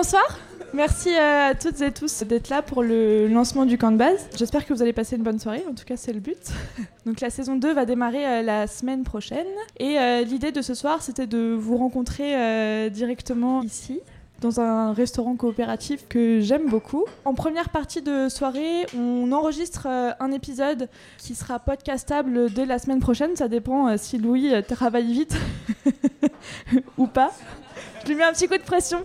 bonsoir. Merci à toutes et tous d'être là pour le lancement du camp de base. J'espère que vous allez passer une bonne soirée, en tout cas c'est le but. Donc la saison 2 va démarrer euh, la semaine prochaine. Et euh, l'idée de ce soir, c'était de vous rencontrer euh, directement ici, dans un restaurant coopératif que j'aime beaucoup. En première partie de soirée, on enregistre un épisode qui sera podcastable dès la semaine prochaine. Ça dépend si Louis travaille vite ou pas. Je lui mets un petit coup de pression.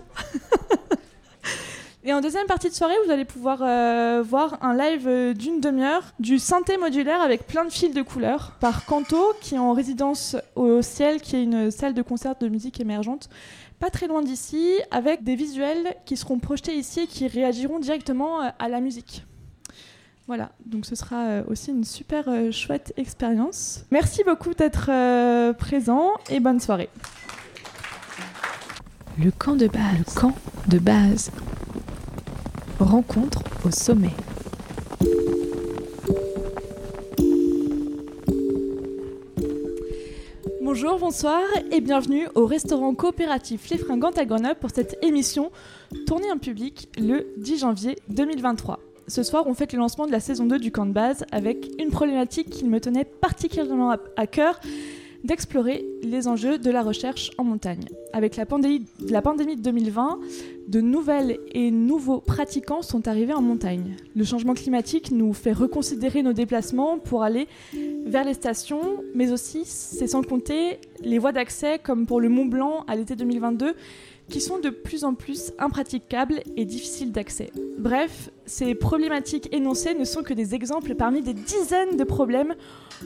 Et en deuxième partie de soirée, vous allez pouvoir euh, voir un live euh, d'une demi-heure du synthé modulaire avec plein de fils de couleurs par Canto, qui est en résidence au Ciel, qui est une salle de concert de musique émergente pas très loin d'ici, avec des visuels qui seront projetés ici et qui réagiront directement euh, à la musique. Voilà, donc ce sera aussi une super chouette expérience. Merci beaucoup d'être présent et bonne soirée. Le camp de base. Le camp de base. Rencontre au sommet. Bonjour, bonsoir et bienvenue au restaurant coopératif Les Fringantes à Grenoble pour cette émission tournée en public le 10 janvier 2023. Ce soir, on fête le lancement de la saison 2 du camp de base avec une problématique qui me tenait particulièrement à cœur, d'explorer les enjeux de la recherche en montagne. Avec la pandémie, la pandémie de 2020, de nouvelles et nouveaux pratiquants sont arrivés en montagne. Le changement climatique nous fait reconsidérer nos déplacements pour aller vers les stations, mais aussi, c'est sans compter les voies d'accès comme pour le Mont Blanc à l'été 2022 qui sont de plus en plus impraticables et difficiles d'accès. Bref, ces problématiques énoncées ne sont que des exemples parmi des dizaines de problèmes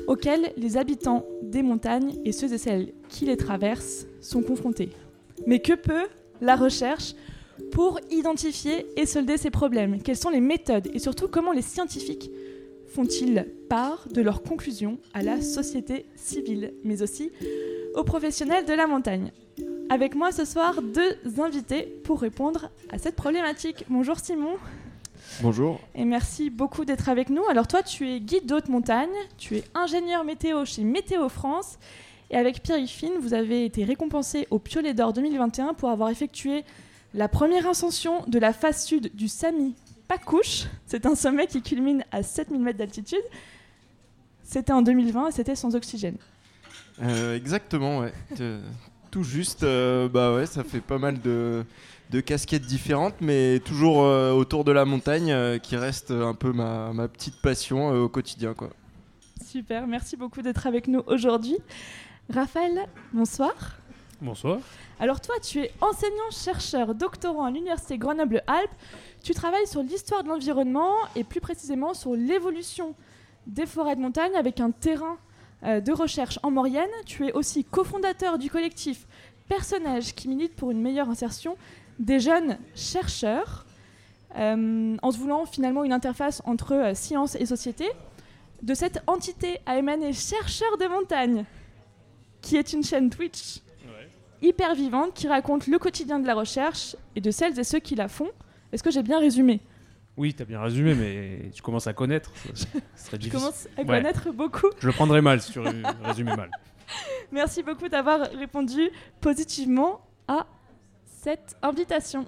auxquels les habitants des montagnes et ceux et celles qui les traversent sont confrontés. Mais que peut la recherche pour identifier et solder ces problèmes? Quelles sont les méthodes et surtout comment les scientifiques font-ils part de leurs conclusions à la société civile, mais aussi aux professionnels de la montagne? Avec moi ce soir deux invités pour répondre à cette problématique. Bonjour Simon. Bonjour. Et merci beaucoup d'être avec nous. Alors toi, tu es guide d'haute montagne, tu es ingénieur météo chez Météo France. Et avec Pierre Yffine, vous avez été récompensé au Piolet d'Or 2021 pour avoir effectué la première ascension de la face sud du Sami Pakouche. C'est un sommet qui culmine à 7000 mètres d'altitude. C'était en 2020 et c'était sans oxygène. Euh, exactement, ouais tout juste. Euh, bah ouais, ça fait pas mal de, casquettes différentes, mais toujours euh, autour de la montagne, euh, qui reste un peu ma, petite passion au quotidien. Quoi. Super, merci beaucoup d'être avec nous aujourd'hui. Raphaël, bonsoir. Bonsoir. Alors toi, tu es enseignant-chercheur, doctorant à l'Université Grenoble-Alpes. Tu travailles sur l'histoire de l'environnement et plus précisément sur l'évolution des forêts de montagne avec un terrain de recherche en Maurienne. Tu es aussi cofondateur du collectif Personnages qui milite pour une meilleure insertion des jeunes chercheurs, euh, en se voulant finalement une interface entre euh, science et société. De cette entité a émané Chercheurs de montagne, qui est une chaîne Twitch hyper vivante qui raconte le quotidien de la recherche et de celles et ceux qui la font. Est-ce que j'ai bien résumé? Oui, tu as bien résumé, mais tu commences à connaître. Ça serait commence à connaître beaucoup. Je le prendrai mal si tu résumais mal. Merci beaucoup d'avoir répondu positivement à cette invitation.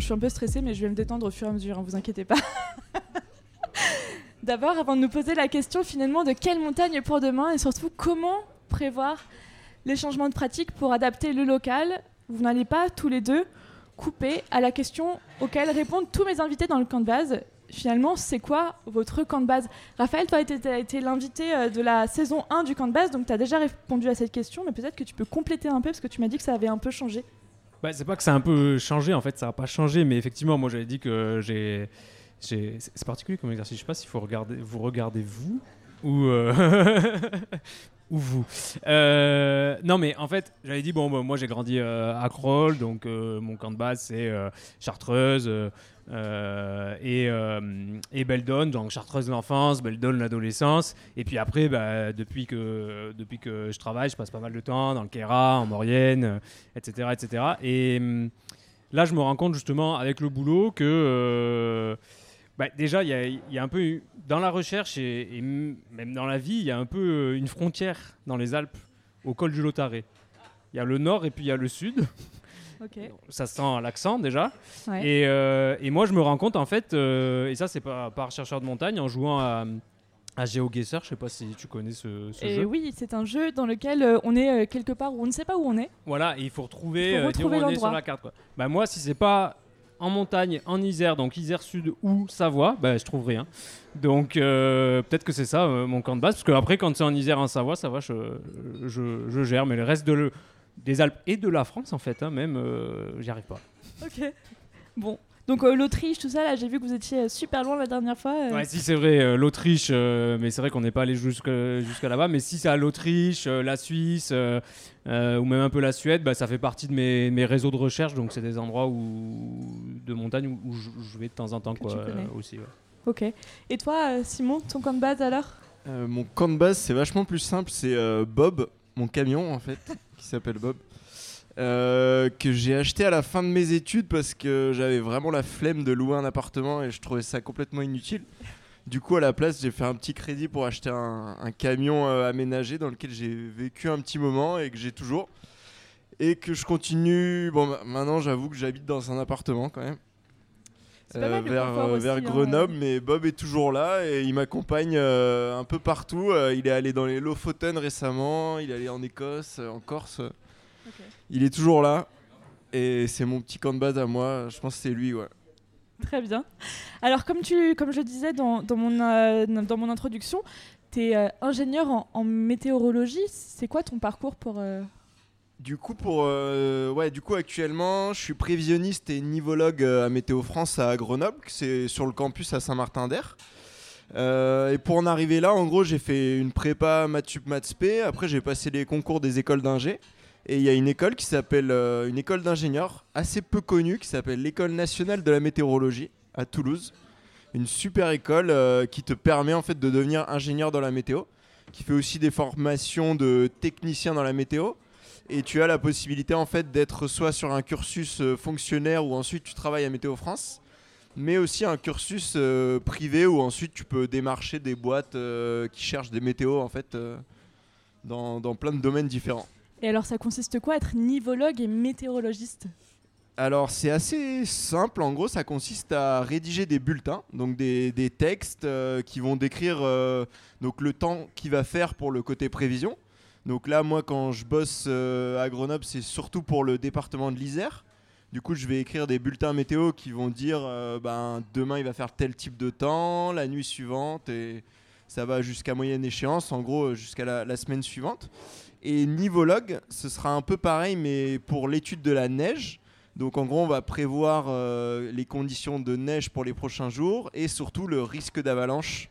Je suis un peu stressée, mais je vais me détendre au fur et à mesure, ne hein, vous inquiétez pas. D'abord, avant de nous poser la question finalement de quelle montagne pour demain et surtout comment prévoir les changements de pratique pour adapter le local, vous n'allez pas tous les deux couper à la question auquel répondent tous mes invités dans le camp de base. Finalement, c'est quoi votre camp de base? Raphaël, toi, tu as été l'invité euh, de la saison 1 du camp de base, donc tu as déjà répondu à cette question, mais peut-être que tu peux compléter un peu parce que tu m'as dit que ça avait un peu changé. Bah, c'est pas que ça a un peu changé, en fait, ça n'a pas changé, mais effectivement, moi j'avais dit que j'ai. C'est particulier comme exercice, je sais pas s'il faut regarder, vous regardez vous ou, euh, ou vous. Euh, non, mais en fait, j'avais dit, bon, bah, moi j'ai grandi euh, à Kroll, donc mon camp de base c'est Chartreuse, euh, et, euh, et Beldon, donc Chartreuse l'enfance, Beldon l'adolescence. Et puis après, bah, depuis, que, depuis que je travaille, je passe pas mal de temps dans le Kera, en Maurienne, etc. etc. Et là, je me rends compte justement avec le boulot que euh, bah, déjà, il y a, un peu eu- dans la recherche et, et même dans la vie, il y a un peu euh, une frontière dans les Alpes au col du Lotaré. Il y a le nord et puis il y a le sud. Ok. Ça se sent l'accent déjà. Ouais. Et, euh, et moi, je me rends compte, en fait, euh, et ça, c'est pas par chercheur de montagne, en jouant à, à GeoGuessr, je sais pas si tu connais ce, ce Et jeu. oui, c'est un jeu dans lequel euh, on est quelque part où on ne sait pas où on est. Voilà, et il faut retrouver, Il faut retrouver où on est sur la carte. Quoi. Bah, moi, si c'est pas en montagne, en Isère, donc Isère Sud ou Savoie, bah, je trouve rien. Donc euh, peut-être que c'est ça euh, mon camp de base, parce que après, quand c'est en Isère, en Savoie, ça va, je, je, je gère, mais le reste de le- des Alpes et de la France, en fait, hein, même, euh, j'y arrive pas. Ok. Bon. Donc euh, l'Autriche, tout ça, là, j'ai vu que vous étiez euh, super loin la dernière fois. euh. Ouais, si c'est vrai, euh, l'Autriche, euh, mais c'est vrai qu'on n'est pas allé jusque- jusqu'à là-bas. Mais si c'est à l'Autriche, euh, la Suisse, euh, euh, ou même un peu la Suède, bah, ça fait partie de mes, mes réseaux de recherche. Donc c'est des endroits où, de montagne où, où je, je vais de temps en temps Que quoi, euh, aussi. ouais. Ok. Et toi, Simon, ton camp de base alors? Euh, mon camp de base, c'est vachement plus simple. C'est euh, Bob, mon camion en fait, qui s'appelle Bob, euh, que j'ai acheté à la fin de mes études parce que j'avais vraiment la flemme de louer un appartement et je trouvais ça complètement inutile. Du coup, à la place, j'ai fait un petit crédit pour acheter un, camion euh, aménagé dans lequel j'ai vécu un petit moment et que j'ai toujours. Et que je continue. Bon, ma- maintenant, j'avoue que j'habite dans un appartement quand même. Le vers, euh, aussi, vers hein. Grenoble, mais Bob est toujours là et il m'accompagne euh, un peu partout. Euh, il est allé dans les Lofoten récemment, il est allé en Écosse, euh, en Corse. Il est toujours là et c'est mon petit camp de base à moi. Je pense que c'est lui, ouais. Très bien. Alors, comme, tu, comme je disais dans, dans mon, euh, dans mon introduction, tu es ingénieur en, en météorologie. C'est quoi ton parcours pour. Du coup, pour, euh, actuellement, je suis prévisionniste et nivologue euh, à Météo France à Grenoble. C'est sur le campus à Saint-Martin-d'Air. Euh, et pour en arriver là, en gros, j'ai fait une prépa maths sup maths spé. Après, j'ai passé les concours des écoles d'ingé. Et il y a une école qui s'appelle une école d'ingénieurs assez peu connue qui s'appelle l'école nationale de la météorologie à Toulouse. Une super école qui te permet en fait de devenir ingénieur dans la météo, qui fait aussi des formations de technicien dans la météo. Et tu as la possibilité en fait d'être soit sur un cursus euh, fonctionnaire où ensuite tu travailles à Météo France, mais aussi un cursus euh, privé où ensuite tu peux démarcher des boîtes euh, qui cherchent des météos en fait dans, dans plein de domaines différents. Et alors, ça consiste quoi être nivologue et météorologiste? Alors c'est assez simple, en gros ça consiste à rédiger des bulletins, donc des, des textes euh, qui vont décrire euh, donc le temps qu'il va faire pour le côté prévision. Donc là moi quand je bosse euh, à Grenoble c'est surtout pour le département de l'Isère. Du coup je vais écrire des bulletins météo qui vont dire euh, ben, demain il va faire tel type de temps, la nuit suivante et ça va jusqu'à moyenne échéance, en gros jusqu'à la, semaine suivante. Et nivologue, ce sera un peu pareil mais pour l'étude de la neige. Donc en gros, on va prévoir euh, les conditions de neige pour les prochains jours et surtout le risque d'avalanche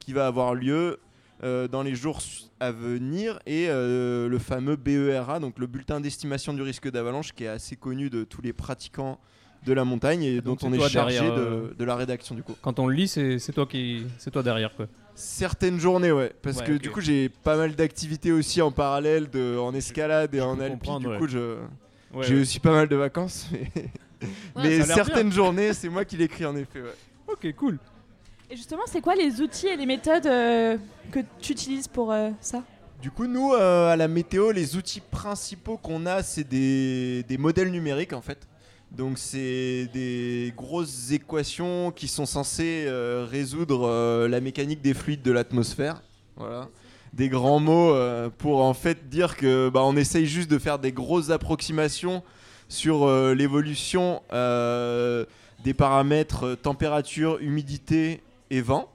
qui va avoir lieu euh, dans les jours à venir et euh, le fameux BERA, donc le bulletin d'estimation du risque d'avalanche qui est assez connu de tous les pratiquants de la montagne et dont donc on est chargé derrière, de, euh, de la rédaction du coup. Quand on le lit, c'est toi qui, c'est toi derrière quoi. Certaines journées, ouais, parce Ouais, que du coup j'ai pas mal d'activités aussi en parallèle, de, en escalade et je en alpi, comprendre, du ouais. coup je... Ouais, J'ai ouais. aussi pas mal de vacances, mais, certaines journées, c'est moi qui l'écris en effet. Ouais. Ok, cool. Et justement, c'est quoi les outils et les méthodes euh, que tu utilises pour euh, ça? Du coup, nous, euh, à la météo, les outils principaux qu'on a, c'est des, modèles numériques en fait. Donc, c'est des grosses équations qui sont censées résoudre la mécanique des fluides de l'atmosphère. Voilà. Des grands mots pour en fait dire que bah, on essaye juste de faire des grosses approximations sur l'évolution des paramètres température, humidité et vent.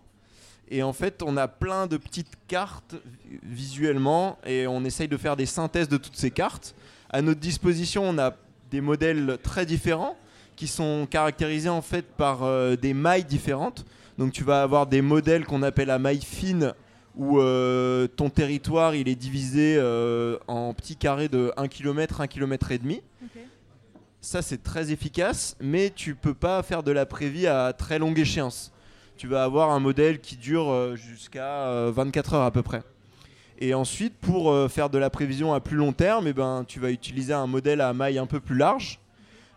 Et en fait, on a plein de petites cartes vi- visuellement et on essaye de faire des synthèses de toutes ces cartes. À notre disposition, on a des modèles très différents qui sont caractérisés en fait par euh, des mailles différentes. Donc tu vas avoir des modèles qu'on appelle à maille fine où euh, ton territoire il est divisé euh, en petits carrés de 1 km, 1 km et demi. Ça c'est très efficace, mais tu peux pas faire de la prévie à très longue échéance. Tu vas avoir un modèle qui dure euh, jusqu'à euh, 24 heures à peu près. Et ensuite, pour euh, faire de la prévision à plus long terme, eh ben, tu vas utiliser un modèle à maille un peu plus large,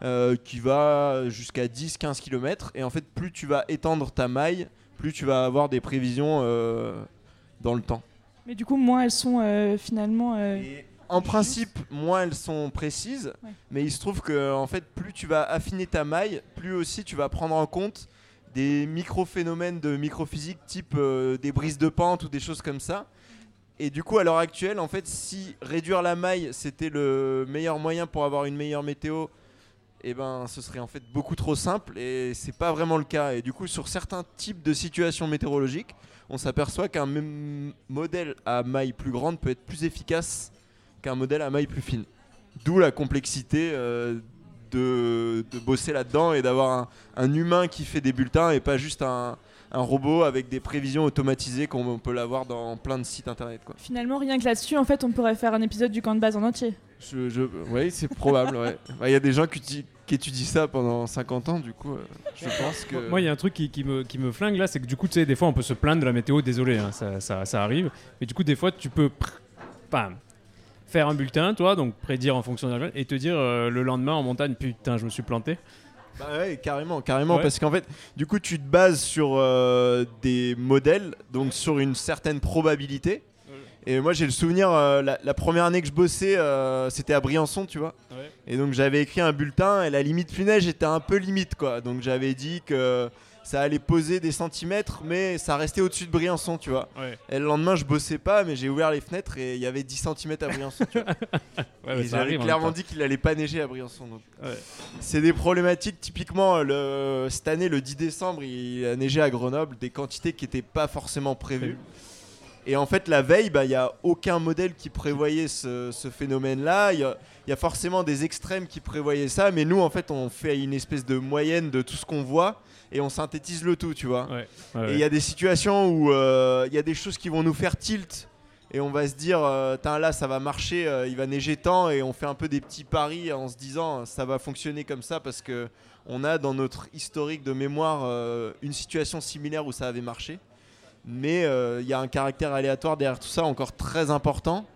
euh, qui va jusqu'à 10-15 km. Et en fait, plus tu vas étendre ta maille, plus tu vas avoir des prévisions euh, dans le temps. Mais du coup, moins elles sont euh, finalement. euh, en principe, moins elles sont précises, Ouais. mais il se trouve que en fait, plus tu vas affiner ta maille, plus aussi tu vas prendre en compte des micro-phénomènes de microphysique type euh, des brises de pente ou des choses comme ça. Et du coup, à l'heure actuelle, en fait, si réduire la maille c'était le meilleur moyen pour avoir une meilleure météo, eh ben, ce serait en fait beaucoup trop simple et c'est pas vraiment le cas. Et du coup, sur certains types de situations météorologiques, on s'aperçoit qu'un modèle à maille plus grande peut être plus efficace qu'un modèle à maille plus fine. D'où la complexité euh, de, de bosser là-dedans et d'avoir un, un humain qui fait des bulletins et pas juste un, un robot avec des prévisions automatisées comme on peut l'avoir dans plein de sites internet. Quoi. Finalement, rien que là-dessus, en fait, on pourrait faire un épisode du camp de base en entier. Je, je- oui, c'est probable. ouais. Bah, Il y a des gens qui, étudient ça pendant 50 ans, du coup, euh, je pense que. Moi, il y a un truc qui, qui me, qui me flingue là, c'est que du coup, tu sais, des fois, on peut se plaindre de la météo, désolé, hein, ça, ça, ça arrive. Mais du coup, des fois, tu peux bam, faire un bulletin, toi, donc prédire en fonction de la et te dire euh, le lendemain en montagne, putain, je me suis planté. Bah ouais, carrément, carrément, Ouais. parce qu'en fait, du coup, tu te bases sur euh, des modèles, donc sur une certaine probabilité. Et moi, j'ai le souvenir, euh, la, la première année que je bossais, euh, c'était à Briançon, tu vois. Et donc, j'avais écrit un bulletin, et la limite funège était un peu limite, quoi. Donc, j'avais dit que ça allait poser des centimètres, mais ça restait au-dessus de Briançon, tu vois. Ouais. Et le lendemain, je bossais pas, mais j'ai ouvert les fenêtres et il y avait 10 cm à Briançon. tu vois. Ouais, et j'avais clairement dit qu'il allait pas neiger à Briançon. C'est des problématiques. Typiquement, le, cette année, le 10 décembre, il a neigé à Grenoble des quantités qui n'étaient pas forcément prévues. Et en fait, la veille, bah, il n'y a aucun modèle qui prévoyait ce, ce phénomène-là. Il y a, il y a forcément des extrêmes qui prévoyaient ça, mais nous, en fait, on fait une espèce de moyenne de tout ce qu'on voit et on synthétise le tout, tu vois. Ouais, ouais, Et il y a des situations où euh, il y a des choses qui vont nous faire tilt et on va se dire, euh, là ça va marcher, euh, il va neiger tant et on fait un peu des petits paris en se disant ça va fonctionner comme ça parce que on a dans notre historique de mémoire euh, une situation similaire où ça avait marché. Mais il y a un caractère aléatoire derrière tout ça encore très important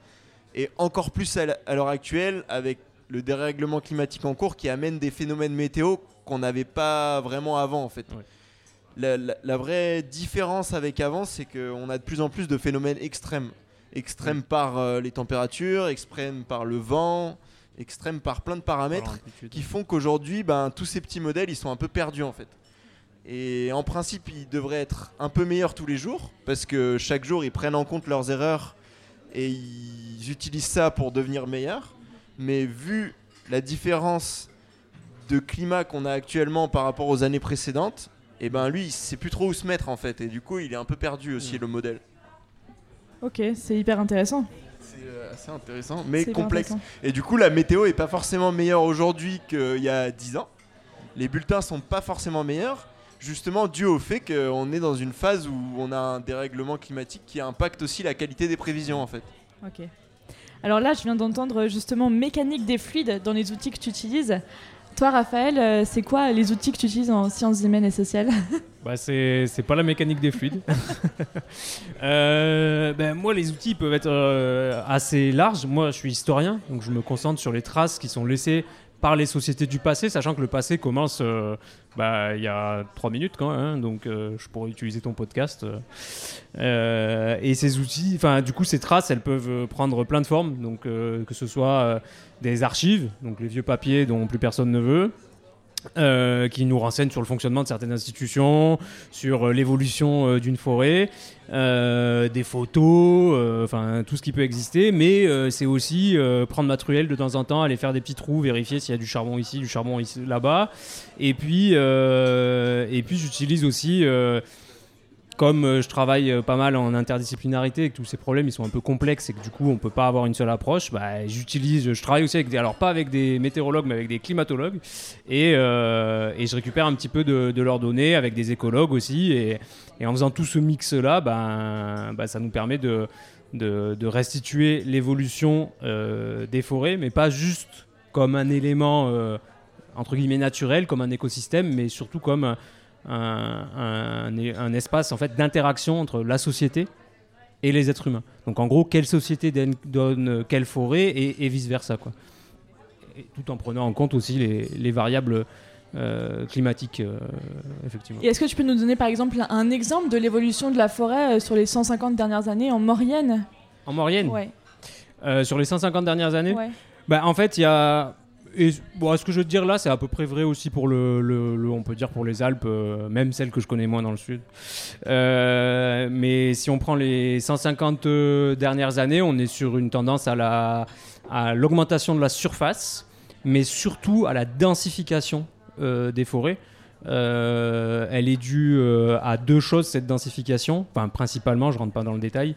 et encore plus à l'heure actuelle avec le dérèglement climatique en cours qui amène des phénomènes météo qu'on n'avait pas vraiment avant en fait. Ouais. La, la- la vraie différence avec avant, c'est qu'on a de plus en plus de phénomènes extrêmes. Extrêmes par euh, les températures, extrêmes par le vent, extrêmes par plein de paramètres qui font qu'aujourd'hui, ben, tous ces petits modèles, ils sont un peu perdus en fait. Et en principe, ils devraient être un peu meilleurs tous les jours, parce que chaque jour, ils prennent en compte leurs erreurs et ils utilisent ça pour devenir meilleurs. Mais vu la différence de climat qu'on a actuellement par rapport aux années précédentes, et ben lui, il sait plus trop où se mettre en fait, et du coup, il est un peu perdu aussi le modèle. Ok, c'est hyper intéressant. C'est euh, assez intéressant, mais complexe. intéressant. Et du coup, la météo est pas forcément meilleure aujourd'hui qu'il y a 10 ans. Les bulletins sont pas forcément meilleurs, justement dû au fait qu'on est dans une phase où on a un dérèglement climatique qui impacte aussi la qualité des prévisions en fait. Ok. Alors là, je viens d'entendre justement mécanique des fluides dans les outils que tu utilises. Toi, Raphaël, euh, c'est quoi les outils que tu utilises en sciences humaines et sociales Bah, c'est pas la mécanique des fluides. Euh, ben, moi, les outils peuvent être euh, assez larges. Moi, je suis historien, donc je me concentre sur les traces qui sont laissées par les sociétés du passé, sachant que le passé commence euh, bah, il y a trois minutes quand hein, donc euh, je pourrais utiliser ton podcast. euh. Et ces outils, enfin du coup ces traces, elles peuvent prendre plein de formes, donc que ce soit des archives, donc les vieux papiers dont plus personne ne veut, euh, qui nous renseignent sur le fonctionnement de certaines institutions, sur euh, l'évolution euh, d'une forêt, des photos, enfin tout ce qui peut exister. Mais c'est aussi prendre ma truelle de temps en temps, aller faire des petits trous, vérifier s'il y a du charbon ici, du charbon là-bas. Et puis, et puis j'utilise aussi. Comme euh, je travaille euh, pas mal en interdisciplinarité et que tous ces problèmes ils sont un peu complexes et que du coup on peut pas avoir une seule approche, bah, j'utilise, je travaille aussi avec des, alors pas avec des météorologues mais avec des climatologues et, euh, je récupère un petit peu de, leurs données avec des écologues aussi et, en faisant tout ce mix là, ben, bah, ça nous permet de, restituer l'évolution des forêts mais pas juste comme un élément entre guillemets naturel, comme un écosystème, mais surtout comme un, un- un espace en fait d'interaction entre la société et les êtres humains. Donc en gros, quelle société donne, donne quelle forêt et, vice versa quoi. et tout en prenant en compte aussi les, les variables euh, climatiques, euh, effectivement. Et est-ce que tu peux nous donner par exemple un exemple de l'évolution de la forêt euh, sur les 150 dernières années en Maurienne? En Maurienne, Ouais. sur les 150 dernières années, ouais. bah, en fait, il y a. Et bon, ce que je veux dire là, c'est à peu près vrai aussi pour le, on peut dire pour les Alpes, euh, même celles que je connais moins dans le sud. Euh, mais si on prend les 150 euh, dernières années, on est sur une tendance à la à l'augmentation de la surface, mais surtout à la densification des forêts. Elle est due à deux choses cette densification, enfin principalement, je rentre pas dans le détail.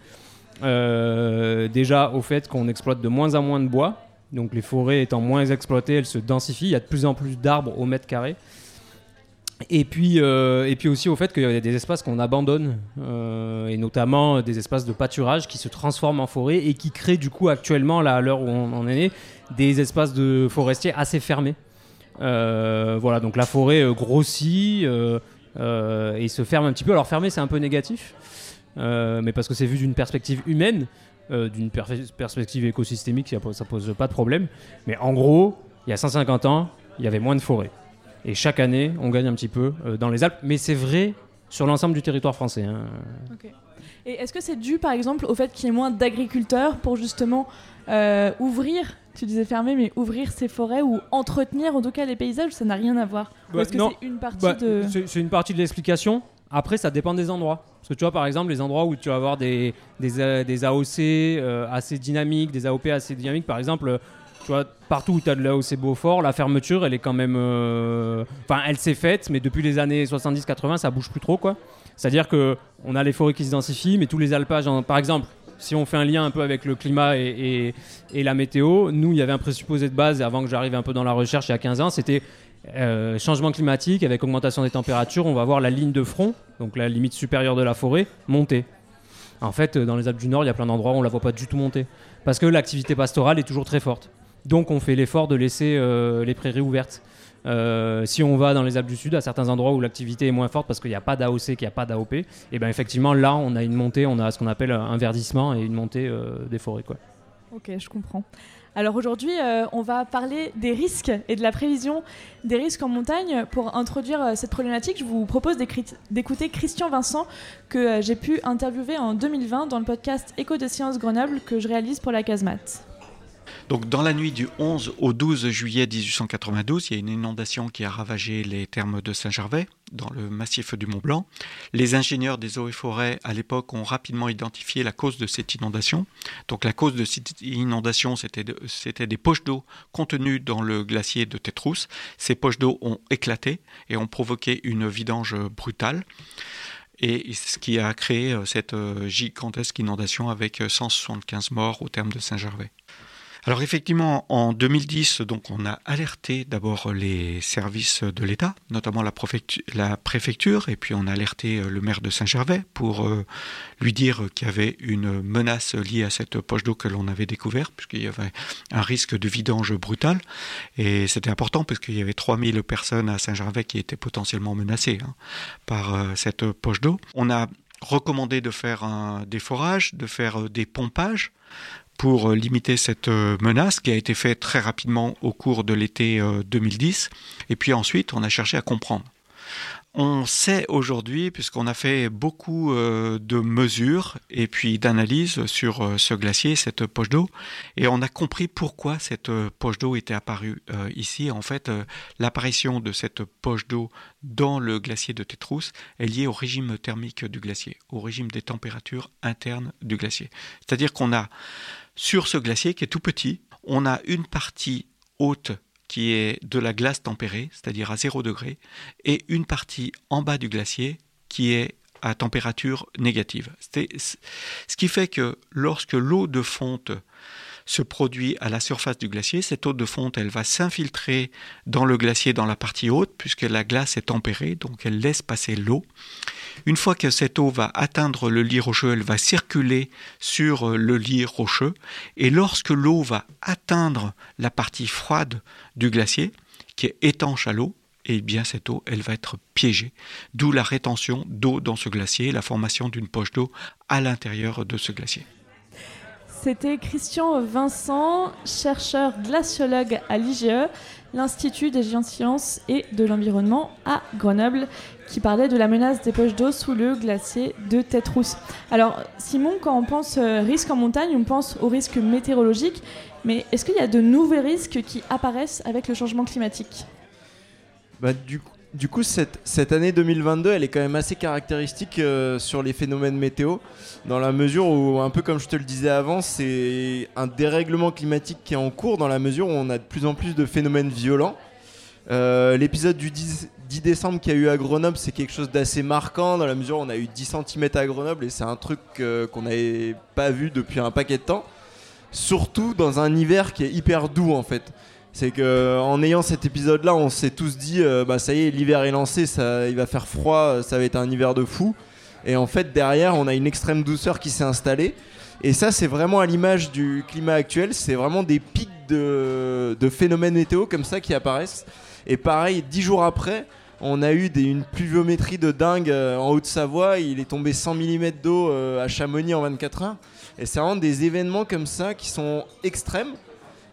Déjà au fait qu'on exploite de moins en moins de bois, donc les forêts étant moins exploitées, elles se densifient. Il y a de plus en plus d'arbres au mètre carré. Et puis, euh, aussi au fait qu'il y a des espaces qu'on abandonne, euh, et notamment des espaces de pâturage qui se transforment en forêt et qui créent du coup actuellement, là, à l'heure où on en est des espaces de forestiers assez fermés. Euh, voilà, donc la forêt grossit et se ferme un petit peu. Alors fermer, c'est un peu négatif, mais parce que c'est vu d'une perspective humaine, euh, d'une perspective écosystémique, ça pose, ça pose pas de problème. Mais en gros, il y a 150 ans, il y avait moins de forêt. Et chaque année, on gagne un petit peu euh, dans les Alpes. Mais c'est vrai sur l'ensemble du territoire français. hein. Et est-ce que c'est dû par exemple au fait qu'il y ait moins d'agriculteurs pour justement euh, ouvrir, tu disais fermer, mais ouvrir ces forêts ou entretenir en tout cas les paysages? Ça n'a rien à voir. Bah, est-ce que c'est une partie Bah, de. c'est une partie de l'explication. Après, ça dépend des endroits. Parce que tu vois, par exemple, les endroits où tu vas avoir des, des, euh, AOC euh, assez dynamiques, des AOP assez dynamiques, par exemple, tu vois, partout où tu as de l'AOC Beaufort, la fermeture, elle est quand même. euh, Enfin, elle s'est faite, mais depuis les années 70-80, ça bouge plus trop, quoi. C'est-à-dire que on a les forêts qui se densifient, mais tous les alpages, par exemple, si on fait un lien un peu avec le climat et- et la météo, nous, il y avait un présupposé de base, avant que j'arrive un peu dans la recherche il y a 15 ans, c'était euh, changement climatique avec augmentation des températures, on va voir la ligne de front, donc la limite supérieure de la forêt, monter. En fait, euh, dans les Alpes du Nord, il y a plein d'endroits où on la voit pas du tout monter. Parce que l'activité pastorale est toujours très forte. Donc on fait l'effort de laisser euh, les prairies ouvertes. Si on va dans les Alpes du Sud, à certains endroits où l'activité est moins forte parce qu'il n'y a pas d'AOC, qu'il n'y a pas d'AOP, et ben effectivement là on a une montée, on a ce qu'on appelle un verdissement et une montée des forêts. Quoi. Ok, je comprends. Alors aujourd'hui, euh, on va parler des risques et de la prévision des risques en montagne. Pour introduire euh, cette problématique, je vous propose d'écouter Christian Vincent, que euh, j'ai pu interviewer en 2020 dans le podcast Écho de Sciences Grenoble que je réalise pour la casemate. Donc, dans la nuit du 11 au 12 juillet 1892, il y a une inondation qui a ravagé les thermes de Saint-Gervais, dans le massif du Mont Blanc. Les ingénieurs des eaux et forêts, à l'époque, ont rapidement identifié la cause de cette inondation. Donc, la cause de cette inondation, c'était de- c'était des poches d'eau contenues dans le glacier de Tétrousse. Ces poches d'eau ont éclaté et ont provoqué une vidange brutale. Et ce qui a créé euh, cette euh, gigantesque inondation avec euh, 175 morts au terme de Saint-Gervais. Alors effectivement, en 2010, donc on a alerté d'abord les services de l'État, notamment la, préfectu- la préfecture, et puis on a alerté euh, le maire de Saint-Gervais pour euh, lui dire qu'il y avait une menace liée à cette poche d'eau que l'on avait découverte, puisqu'il y avait un risque de vidange brutal. Et c'était important parce qu'il y avait 3000 personnes à Saint-Gervais qui étaient potentiellement menacées hein, par euh, cette poche d'eau. On a recommandé de faire des forages, de faire des pompages pour euh, limiter cette euh, menace qui a été fait très rapidement au cours de l'été euh, 2010. Et puis ensuite, on a cherché à comprendre. On sait aujourd'hui, puisqu'on a fait beaucoup euh, de mesures et puis d'analyses sur euh, ce glacier, cette poche d'eau, et on a compris pourquoi cette euh, poche d'eau était apparue euh, ici. En fait, euh, l'apparition de cette poche d'eau dans le glacier de Tétrousse est liée au régime thermique du glacier, au régime des températures internes du glacier. C'est-à-dire qu'on a sur ce glacier qui est tout petit, on a une partie haute qui est de la glace tempérée, c'est-à-dire à 0 degré, et une partie en bas du glacier qui est à température négative. Ce qui fait que lorsque l'eau de fonte se produit à la surface du glacier, cette eau de fonte, elle va s'infiltrer dans le glacier dans la partie haute, puisque la glace est tempérée, donc elle laisse passer l'eau. Une fois que cette eau va atteindre le lit rocheux, elle va circuler sur euh, le lit rocheux. Et lorsque l'eau va atteindre la partie froide du glacier, qui est étanche à l'eau, eh bien cette eau, elle va être piégée. D'où la rétention d'eau dans ce glacier, la formation d'une poche d'eau à l'intérieur de ce glacier. C'était Christian Vincent, chercheur glaciologue à l'IGE, l'Institut des géosciences et de l'environnement à Grenoble, qui parlait de la menace des poches d'eau sous le glacier de Tête-Rousse. Alors, Simon, quand on pense euh, risque en montagne, on pense aux risques météorologiques, mais est-ce qu'il y a de nouveaux risques qui apparaissent avec le changement climatique? Bah, du coup, cette, cette année 2022, elle est quand même assez caractéristique euh, sur les phénomènes météo, dans la mesure où, un peu comme je te le disais avant, c'est un dérèglement climatique qui est en cours, dans la mesure où on a de plus en plus de phénomènes violents. Euh, L'épisode du 10, 10 décembre qu'il y a eu à Grenoble, c'est quelque chose d'assez marquant, dans la mesure où on a eu 10 cm à Grenoble, et c'est un truc euh, qu'on n'avait pas vu depuis un paquet de temps. Surtout dans un hiver qui est hyper doux en fait. C'est que en ayant cet épisode-là, on s'est tous dit, euh, bah ça y est, l'hiver est lancé, ça, il va faire froid, ça va être un hiver de fou. Et en fait, derrière, on a une extrême douceur qui s'est installée. Et ça, c'est vraiment à l'image du climat actuel. C'est vraiment des pics de, phénomènes météo comme ça qui apparaissent. Et pareil, dix jours après, on a eu une pluviométrie de dingue euh, en Haute-Savoie. Il est tombé 100 mm d'eau euh, à Chamonix en 24 heures. Et c'est vraiment des événements comme ça qui sont extrêmes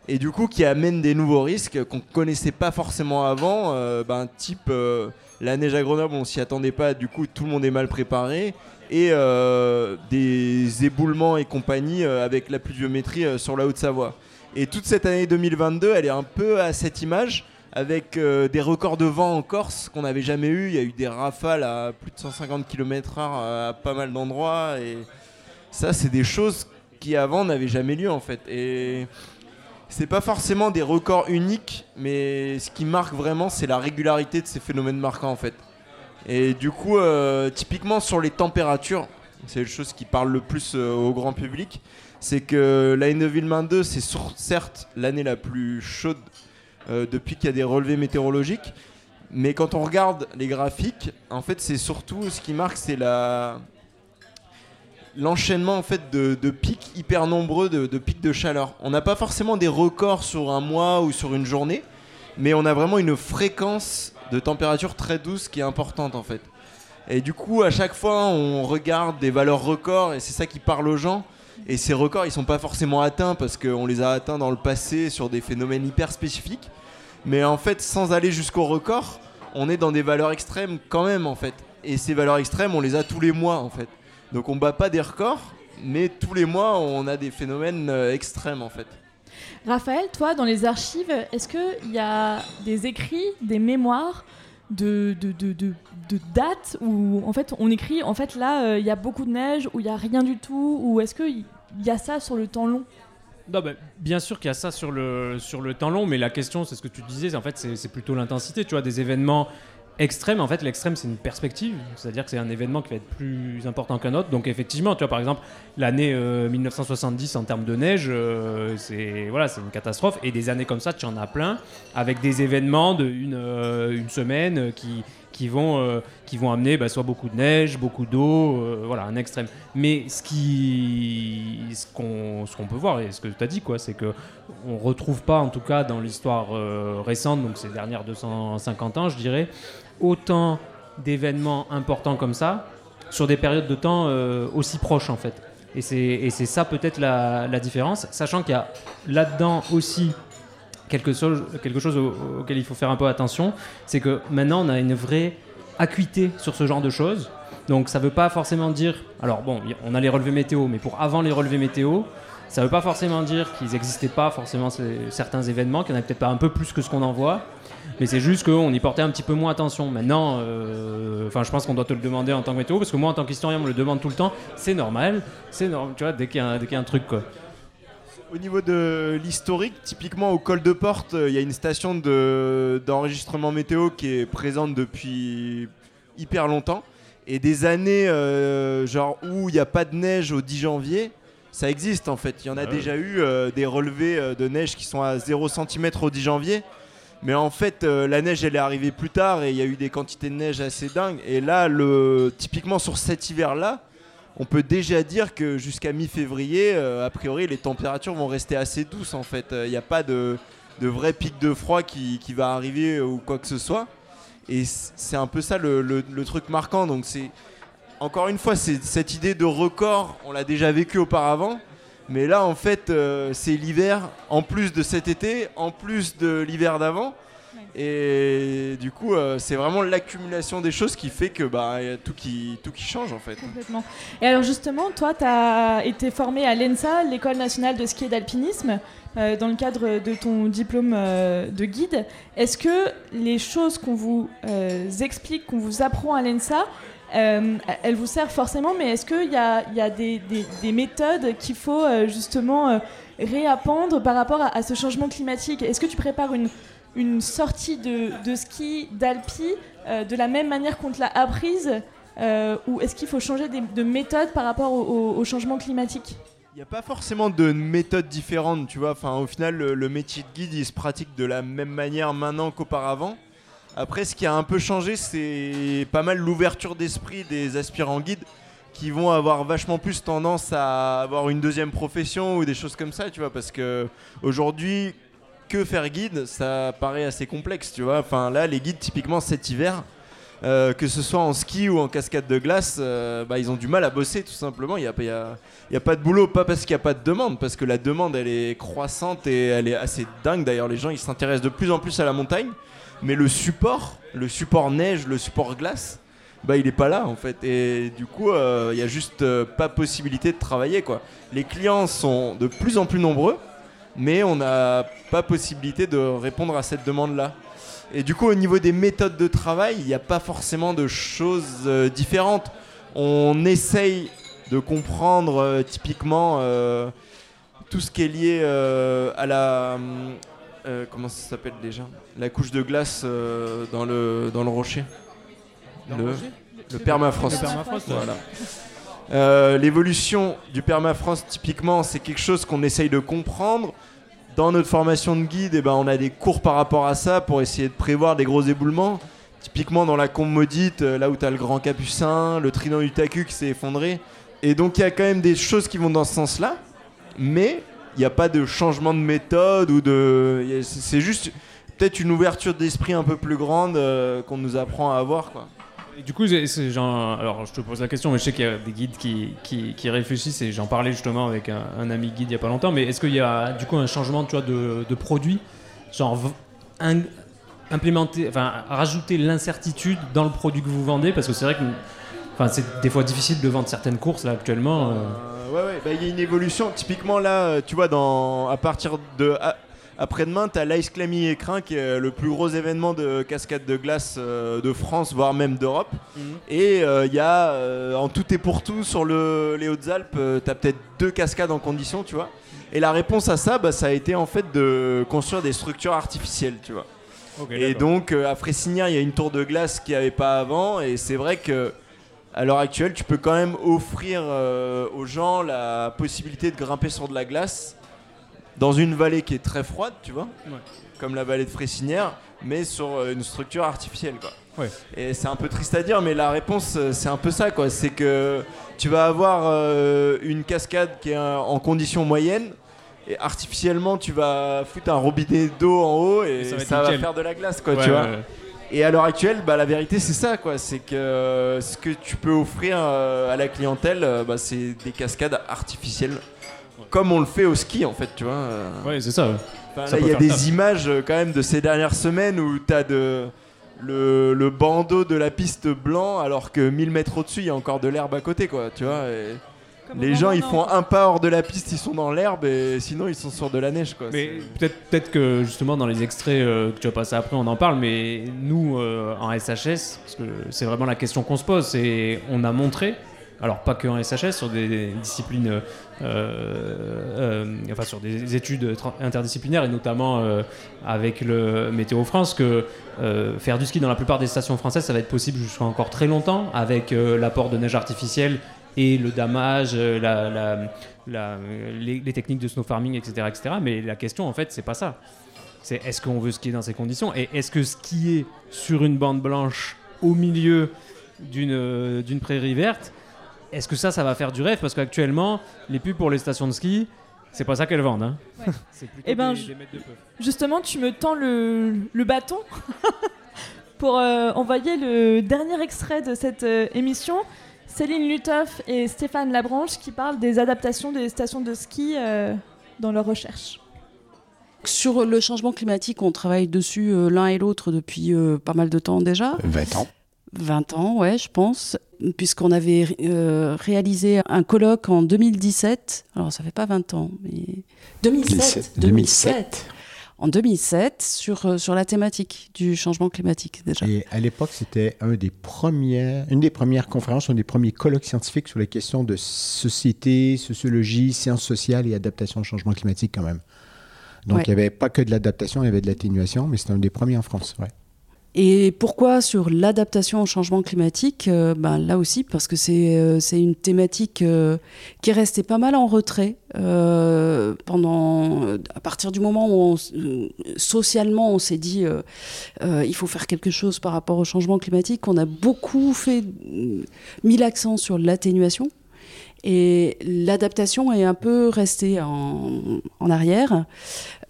et du coup qui amènent des nouveaux risques qu'on connaissait pas forcément avant. Euh, ben, type euh, la neige à Grenoble, on s'y attendait pas, du coup tout le monde est mal préparé. Et euh, des éboulements et compagnie avec la pluviométrie sur la Haute-Savoie. Et toute cette année 2022, elle est un peu à cette image, avec des records de vent en Corse qu'on n'avait jamais eu. Il y a eu des rafales à plus de 150 km/h à pas mal d'endroits. Et ça, c'est des choses qui avant n'avaient jamais lieu en fait. C'est pas forcément des records uniques, mais ce qui marque vraiment, c'est la régularité de ces phénomènes marquants en fait. Et du coup, euh, typiquement sur les températures, c'est la chose qui parle le plus euh, au grand public, c'est que l'année 2022, c'est certes l'année la plus chaude euh, depuis qu'il y a des relevés météorologiques, mais quand on regarde les graphiques, en fait, c'est surtout ce qui marque, c'est la l'enchaînement en fait de, pics hyper nombreux de, de pics de chaleur. On n'a pas forcément des records sur un mois ou sur une journée, mais on a vraiment une fréquence de température très douce qui est importante en fait. Et du coup, à chaque fois, on regarde des valeurs records et c'est ça qui parle aux gens. Et ces records, ils sont pas forcément atteints parce qu'on les a atteints dans le passé sur des phénomènes hyper spécifiques. Mais en fait, sans aller jusqu'au record, on est dans des valeurs extrêmes quand même en fait. Et ces valeurs extrêmes, on les a tous les mois en fait. Donc on bat pas des records, mais tous les mois, on a des phénomènes euh, extrêmes en fait. Raphaël, toi, dans les archives, est-ce qu'il y a des écrits, des mémoires de, de, de, de, de dates où en fait on écrit en fait là euh, il y a beaucoup de neige ou il y a rien du tout ou est-ce qu'il y a ça sur le temps long? Non, bah, bien sûr qu'il y a ça sur le, sur le temps long, mais la question, c'est ce que tu disais, en fait, c'est c'est plutôt l'intensité. Tu vois, des événements extrêmes, en fait, l'extrême, c'est une perspective, c'est-à-dire que c'est un événement qui va être plus important qu'un autre. Donc, effectivement, tu vois, par exemple, l'année euh, 1970 en termes de neige, euh, c'est voilà, c'est une catastrophe. Et des années comme ça, tu en as plein, avec des événements de une, euh, semaine euh, qui qui vont, euh, qui vont amener bah, soit beaucoup de neige, beaucoup d'eau, euh, voilà, un extrême. Mais ce qui, ce qu'on, ce qu'on peut voir et ce que tu as dit, quoi, c'est que on retrouve pas, en tout cas dans l'histoire euh, récente, donc ces dernières 250 ans, je dirais, autant d'événements importants comme ça sur des périodes de temps euh, aussi proches, en fait. Et c'est, ça peut-être la, différence, sachant qu'il y a là-dedans aussi quelque chose, auquel il faut faire un peu attention, c'est que maintenant on a une vraie acuité sur ce genre de choses. Donc ça veut pas forcément dire. Alors bon, on a les relevés météo, mais pour avant les relevés météo, ça veut pas forcément dire qu'ils n'existaient pas forcément certains événements, qu'il y en a peut-être pas un peu plus que ce qu'on en voit. Mais c'est juste qu'on y portait un petit peu moins attention. Maintenant, euh, enfin, je pense qu'on doit te le demander en tant que météo, parce que moi, en tant qu'historien, on me le demande tout le temps. C'est normal, c'est normal. Tu vois, dès qu'il y, a un- dès qu'il y a un truc, quoi. Au niveau de l'historique, typiquement au col de Porte, euh, il y a une station de- d'enregistrement météo qui est présente depuis hyper longtemps. Et des années euh, genre où il n'y a pas de neige au 10 janvier, ça existe en fait. Il y en a Ah ouais. déjà eu euh, des relevés de neige qui sont à 0 cm au 10 janvier. Mais en fait, euh, la neige, elle est arrivée plus tard et il y a eu des quantités de neige assez dingues. Et là, le, typiquement sur cet hiver-là, on peut déjà dire que jusqu'à mi-février, euh, a priori, les températures vont rester assez douces en fait. Il n'y a pas de, vrai pic de froid qui, va arriver ou quoi que ce soit. Et c'est un peu ça le, le- truc marquant. Donc c'est encore une fois, cette idée de record, on l'a déjà vécu auparavant. Mais là, en fait, euh, c'est l'hiver, en plus de cet été, en plus de l'hiver d'avant. Et du coup, euh, c'est vraiment l'accumulation des choses qui fait que bah, y a tout qui, tout qui change en fait. Complètement. Et alors justement, toi, tu as été formé à l'ENSA, l'École nationale de ski et d'alpinisme, euh, dans le cadre de ton diplôme euh, de guide. Est-ce que les choses qu'on vous explique, qu'on vous apprend à l'ENSA, euh, elles vous servent forcément, mais est-ce qu'il y a, y a des, des- des méthodes qu'il faut euh, justement euh, réapprendre par rapport à, ce changement climatique? Est-ce que tu prépares une, sortie de, ski, d'alpi, euh, de la même manière qu'on te l'a apprise Ou est-ce qu'il faut changer de méthode par rapport au, changement climatique? Il n'y a pas forcément de méthodes différentes, tu vois. Enfin, au final, le, le métier de guide, il se pratique de la même manière maintenant qu'auparavant. Après, ce qui a un peu changé, c'est pas mal l'ouverture d'esprit des aspirants guides qui vont avoir vachement plus tendance à avoir une deuxième profession ou des choses comme ça, tu vois. Parce que aujourd'hui, que faire guide, ça paraît assez complexe, tu vois. Enfin, là, les guides, typiquement cet hiver, euh, que ce soit en ski ou en cascade de glace, euh, bah, ils ont du mal à bosser tout simplement. Il n'y a, y a- a pas de boulot, pas parce qu'il n'y a pas de demande, parce que la demande elle est croissante et elle est assez dingue. D'ailleurs, les gens ils s'intéressent de plus en plus à la montagne, mais le support, le support neige, le support glace, bah il est pas là en fait. Et du coup, euh, il y a juste euh, pas possibilité de travailler quoi. Les clients sont de plus en plus nombreux, mais on n'a pas possibilité de répondre à cette demande là. Et du coup, au niveau des méthodes de travail, il n'y a pas forcément de choses euh, différentes. On essaye de comprendre typiquement tout ce qui est lié à la. Euh, comment ça s'appelle déjà? La couche de glace euh, dans, le, dans le rocher. Le, le permafrost. Le permafrost. Voilà. Euh, L'évolution du permafrost, typiquement, c'est quelque chose qu'on essaye de comprendre. Dans notre formation de guide, eh ben, on a des cours par rapport à ça pour essayer de prévoir des gros éboulements. Typiquement dans la combe maudite, là où tu as le grand capucin, le trident du Taku qui s'est effondré. Et donc il y a quand même des choses qui vont dans ce sens-là, mais n'y a pas de changement de méthode ou de. c'est- juste peut-être une ouverture d'esprit un peu plus grande euh, qu'on nous apprend à avoir. Du coup, alors je te pose la question, mais je sais qu'il y a des guides qui, qui, réfléchissent et j'en parlais justement avec un, ami guide il y a pas longtemps. Mais est-ce qu'il y a du coup un changement, tu vois, de, produit, genre implémenter, enfin rajouter l'incertitude dans le produit que vous vendez, parce que c'est vrai que, enfin, c'est des fois difficile de vendre certaines courses là actuellement. euh. Ouais, ouais, bah, il y a une évolution. Typiquement, là, euh, tu vois, dans, à partir de. à- après-demain, tu as l'Ice Clammy Écrin qui est le plus gros événement de cascade de glace euh, de France, voire même d'Europe. Et euh, il y a euh, en tout et pour tout sur le, les Hautes-Alpes, tu as peut-être deux cascades en condition, tu vois. Et la réponse à ça, bah, ça a été en fait de construire des structures artificielles, tu vois. Et donc à Fressignac, il y a une tour de glace qu'il n'y avait pas avant, et c'est vrai que à l'heure actuelle, tu peux quand même offrir euh, aux gens la possibilité de grimper sur de la glace dans une vallée qui est très froide, tu vois, Ouais. comme la vallée de Fressignac, mais sur euh, une structure artificielle, quoi. Ouais. Et c'est un peu triste à dire, mais la réponse, euh, c'est un peu ça, quoi. C'est que tu vas avoir euh, une cascade qui est en conditions moyennes. Et artificiellement, tu vas foutre un robinet d'eau en haut et, Et ça ça va faire de la glace, quoi, Ouais, tu vois. Et à l'heure actuelle, bah, la vérité, c'est ça, quoi. C'est que euh, ce que tu peux offrir euh, à la clientèle, euh, bah, c'est des cascades artificielles. Comme on le fait au ski, en fait, tu vois. Ouais, c'est ça. ouais. Enfin, Ça là, il y a des images quand même de ces dernières semaines où tu as de, le, le bandeau de la piste blanc alors que 1000 mètres au-dessus, il y a encore de l'herbe à côté, quoi. Tu vois. et Comme les gens, ils font un pas hors de la piste, ils sont dans l'herbe et sinon, ils sont sur de la neige, quoi. Mais C'est- peut-être peut-être que justement dans les extraits euh, que tu vas passer après, on en parle, mais nous euh, en SHS, parce que c'est vraiment la question qu'on se pose, c'est on a montré, alors pas que en SHS, sur des, des disciplines, euh, euh, enfin sur des études interdisciplinaires et notamment euh, avec le Météo France, que euh, faire du ski dans la plupart des stations françaises, ça va être possible jusqu'à encore très longtemps avec euh, l'apport de neige artificielle et le damage, euh, la, la- la- les, les techniques de snow farming, etc., etc. Mais la question, en fait, c'est pas ça. C'est est-ce qu'on veut skier dans ces conditions et est-ce que skier sur une bande blanche au milieu d'une euh, d'une prairie verte, est-ce que ça, ça va faire du rêve? Parce qu'actuellement, les pubs pour les stations de ski, c'est pas ça qu'elles vendent. Hein. Ouais. c'est plutôt Eh ben, des, des de. Justement, tu me tends le, le bâton pour euh, envoyer le dernier extrait de cette euh, émission. Céline Lutoff et Stéphane Labranche qui parlent des adaptations des stations de ski euh, dans leurs recherches. Sur le changement climatique, on travaille dessus euh, l'un et l'autre depuis euh, pas mal de temps déjà. 20 ans. 20 ans, ouais, je pense, puisqu'on avait euh, réalisé un colloque en 2017. Alors, ça fait pas 20 ans, mais 2007. 2007. En 2007, sur, euh, sur la thématique du changement climatique, déjà. Et à l'époque, c'était un des premières, une des premières conférences, un des premiers colloques scientifiques sur les questions de société, sociologie, sciences sociales et adaptation au changement climatique, quand même. Donc, Ouais. il n'y avait pas que de l'adaptation, il y avait de l'atténuation, mais c'était un des premiers en France. Ouais. Et pourquoi sur l'adaptation au changement climatique ben, Là aussi, parce que c'est euh, une thématique euh, qui est restée pas mal en retrait euh, pendant, euh, à partir du moment où on socialement on s'est dit il faut faire quelque chose par rapport au changement climatique. On a beaucoup fait, mis l'accent sur l'atténuation. Et l'adaptation est un peu restée en, arrière.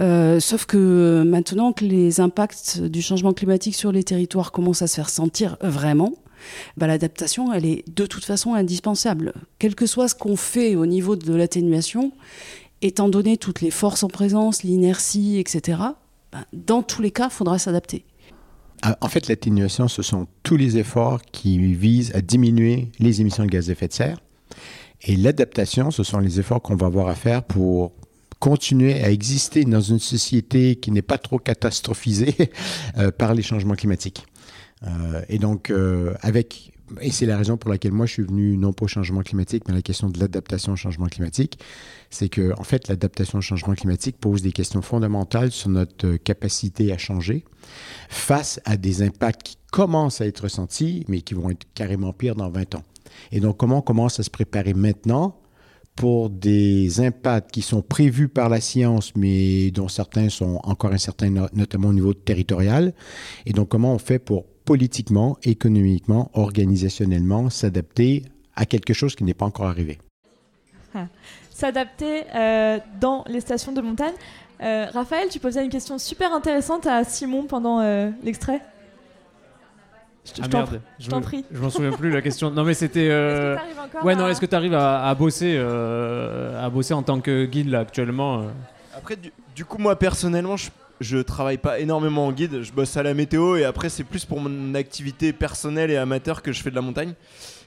Euh, sauf que maintenant que les impacts du changement climatique sur les territoires commencent à se faire sentir vraiment, bah, l'adaptation, elle est de toute façon indispensable. Quel que soit ce qu'on fait au niveau de l'atténuation, étant donné toutes les forces en présence, l'inertie, etc., bah, dans tous les cas, il faudra s'adapter. Ah, En fait, l'atténuation, ce sont tous les efforts qui visent à diminuer les émissions de gaz à effet de serre. Et l'adaptation, ce sont les efforts qu'on va avoir à faire pour continuer à exister dans une société qui n'est pas trop catastrophisée euh, par les changements climatiques. Euh, et donc, euh, avec, et c'est la raison pour laquelle moi je suis venu non pas au changement climatique, mais à la question de l'adaptation au changement climatique, c'est que en fait l'adaptation au changement climatique pose des questions fondamentales sur notre capacité à changer face à des impacts qui commencent à être ressentis, mais qui vont être carrément pires dans 20 ans. Et donc, comment on commence à se préparer maintenant pour des impacts qui sont prévus par la science, mais dont certains sont encore incertains, no- notamment au niveau territorial? Et donc, comment on fait pour politiquement, économiquement, organisationnellement s'adapter à quelque chose qui n'est pas encore arrivé? S'adapter euh, dans les stations de montagne. Euh, Raphaël, tu posais une question super intéressante à Simon pendant euh, l'extrait. Je te- Ah je t'en merde, prie. je t'en me- prie. Je m'en souviens plus la question. Non mais c'était. euh, Est-ce que t'arrives encore Ouais à- non, est-ce que tu arrives à, à bosser, euh, à bosser en tant que guide là actuellement euh Après, du, du coup, moi personnellement, je, je travaille pas énormément en guide. Je bosse à la météo et après, c'est plus pour mon activité personnelle et amateur que je fais de la montagne.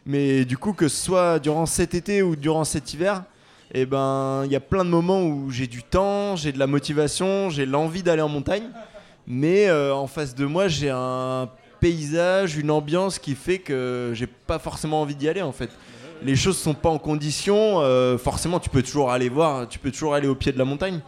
Mais du coup, que ce soit durant cet été ou durant cet hiver, eh ben, il y a plein de moments où j'ai du temps, j'ai de la motivation, j'ai l'envie d'aller en montagne. Mais euh, en face de moi, j'ai un paysage, une ambiance qui fait que j'ai pas forcément envie d'y aller en fait. Les choses sont pas en condition. euh, forcément, tu peux toujours aller voir, tu peux toujours aller au pied de la montagne,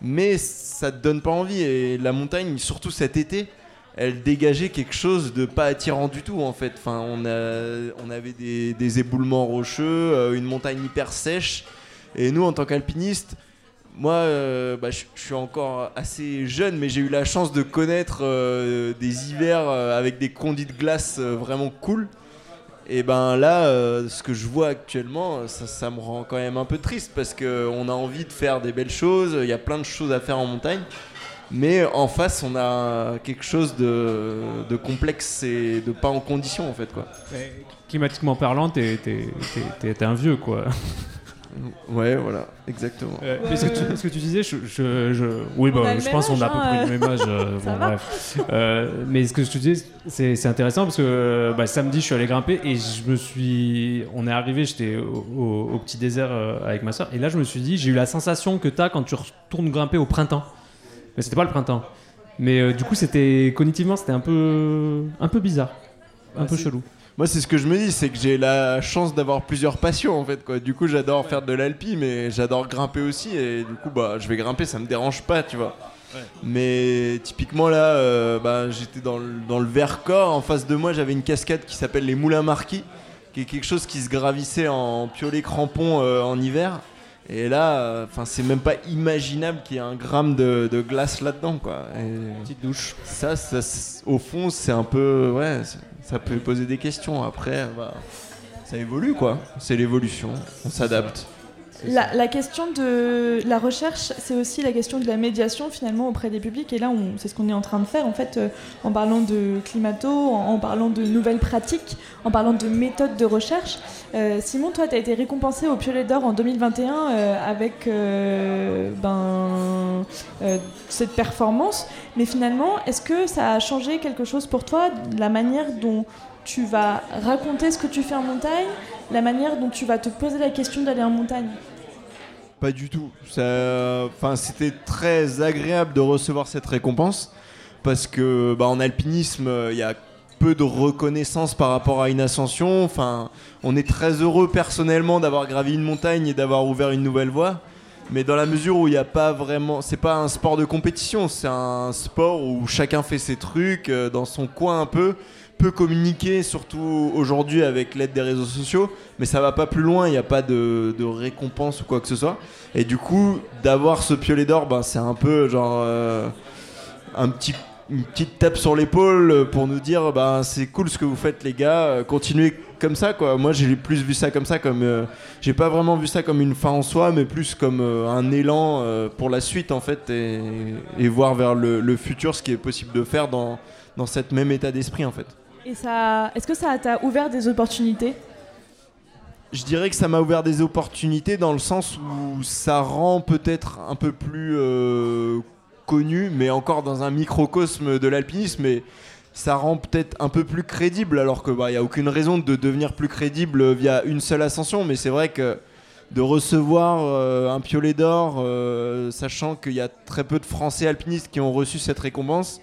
mais ça te donne pas envie. Et la montagne, surtout cet été, elle dégageait quelque chose de pas attirant du tout en fait. Enfin, on, a, on avait des, des éboulements rocheux, euh, une montagne hyper sèche. Et nous, en tant qu'alpinistes, moi, euh, bah, je suis encore assez jeune, mais j'ai eu la chance de connaître euh, des hivers euh, avec des condits de glace vraiment cool. Et ben là, ce que je vois actuellement, ça, me rend quand même un peu triste parce qu'on a envie de faire des belles choses, il y a plein de choses à faire en montagne. Mais en face, on a quelque chose de, complexe et de pas en condition en fait quoi. Climatiquement parlant, t'es un vieux quoi. Ouais, voilà, exactement. Euh, ce, que tu, ce que tu disais, je, je- je- oui, bah, je pense qu'on a à peu hein, près le même âge. euh, bon, bref. Euh, mais ce que je te disais, c'est c'est intéressant parce que bah, samedi, je suis allé grimper et je me suis. On est arrivé, j'étais au, au- au petit désert euh, avec ma soeur et là, je me suis dit, j'ai eu la sensation que t'as quand tu retournes grimper au printemps. Mais c'était pas le printemps. Mais euh, du coup, c'était cognitivement, c'était un peu, un peu bizarre, un Ouais, peu c'est- chelou. Moi, c'est ce que je me dis, c'est que j'ai la chance d'avoir plusieurs passions en fait. Quoi. Du coup, j'adore faire de l'alpi, mais j'adore grimper aussi. Et du coup, bah, je vais grimper, ça me dérange pas, tu vois. Mais typiquement là, euh, bah, j'étais dans le, dans le Vercors. En face de moi, j'avais une cascade qui s'appelle les Moulins Marquis, qui est quelque chose qui se gravissait en piolet crampon euh, en hiver. Et là, enfin, c'est même pas imaginable qu'il y ait un gramme de, de glace là-dedans, quoi. Et- Petite douche. ça, ça, au fond, c'est un peu. Ouais, ça peut poser des questions. Après, bah, ça évolue, quoi. C'est l'évolution. On s'adapte. La, la question de la recherche, c'est aussi la question de la médiation finalement auprès des publics. Et là, c'est ce qu'on est en train de faire en fait, euh, en parlant de climato, en, en parlant de nouvelles pratiques, en parlant de méthodes de recherche. Euh, Simon, toi, tu as été récompensé au Piolet d'Or en 2021 euh, avec euh, ben, cette performance. Mais finalement, est-ce que ça a changé quelque chose pour toi, la manière dont tu vas raconter ce que tu fais en montagne, la manière dont tu vas te poser la question d'aller en montagne? Pas du tout. Enfin, c'était très agréable de recevoir cette récompense parce que, bah, en alpinisme, il y a peu de reconnaissance par rapport à une ascension. Enfin, on est très heureux personnellement d'avoir gravi une montagne et d'avoir ouvert une nouvelle voie. Mais dans la mesure où il n'y a pas vraiment, c'est pas un sport de compétition, c'est un sport où chacun fait ses trucs euh, dans son coin un peu, peut communiquer, surtout aujourd'hui avec l'aide des réseaux sociaux, mais ça va pas plus loin, il n'y a pas de, récompense ou quoi que ce soit. Et du coup, d'avoir ce piolet d'or, ben, c'est un peu genre euh, un petit, une petite tape sur l'épaule pour nous dire ben, c'est cool ce que vous faites les gars, euh, continuez comme ça quoi. Moi j'ai plus vu ça comme ça, comme euh, j'ai pas vraiment vu ça comme une fin en soi, mais plus comme un élan pour la suite en fait et, voir vers le, le futur ce qui est possible de faire dans, dans cet même état d'esprit en fait. Est-ce que ça t'a ouvert des opportunités? Je dirais que ça m'a ouvert des opportunités dans le sens où ça rend peut-être un peu plus euh, connu, mais encore dans un microcosme de l'alpinisme, mais ça rend peut-être un peu plus crédible, alors que bah, il y a aucune raison de devenir plus crédible via une seule ascension, mais c'est vrai que de recevoir euh, un piolet d'or, euh, sachant qu'il y a très peu de Français alpinistes qui ont reçu cette récompense,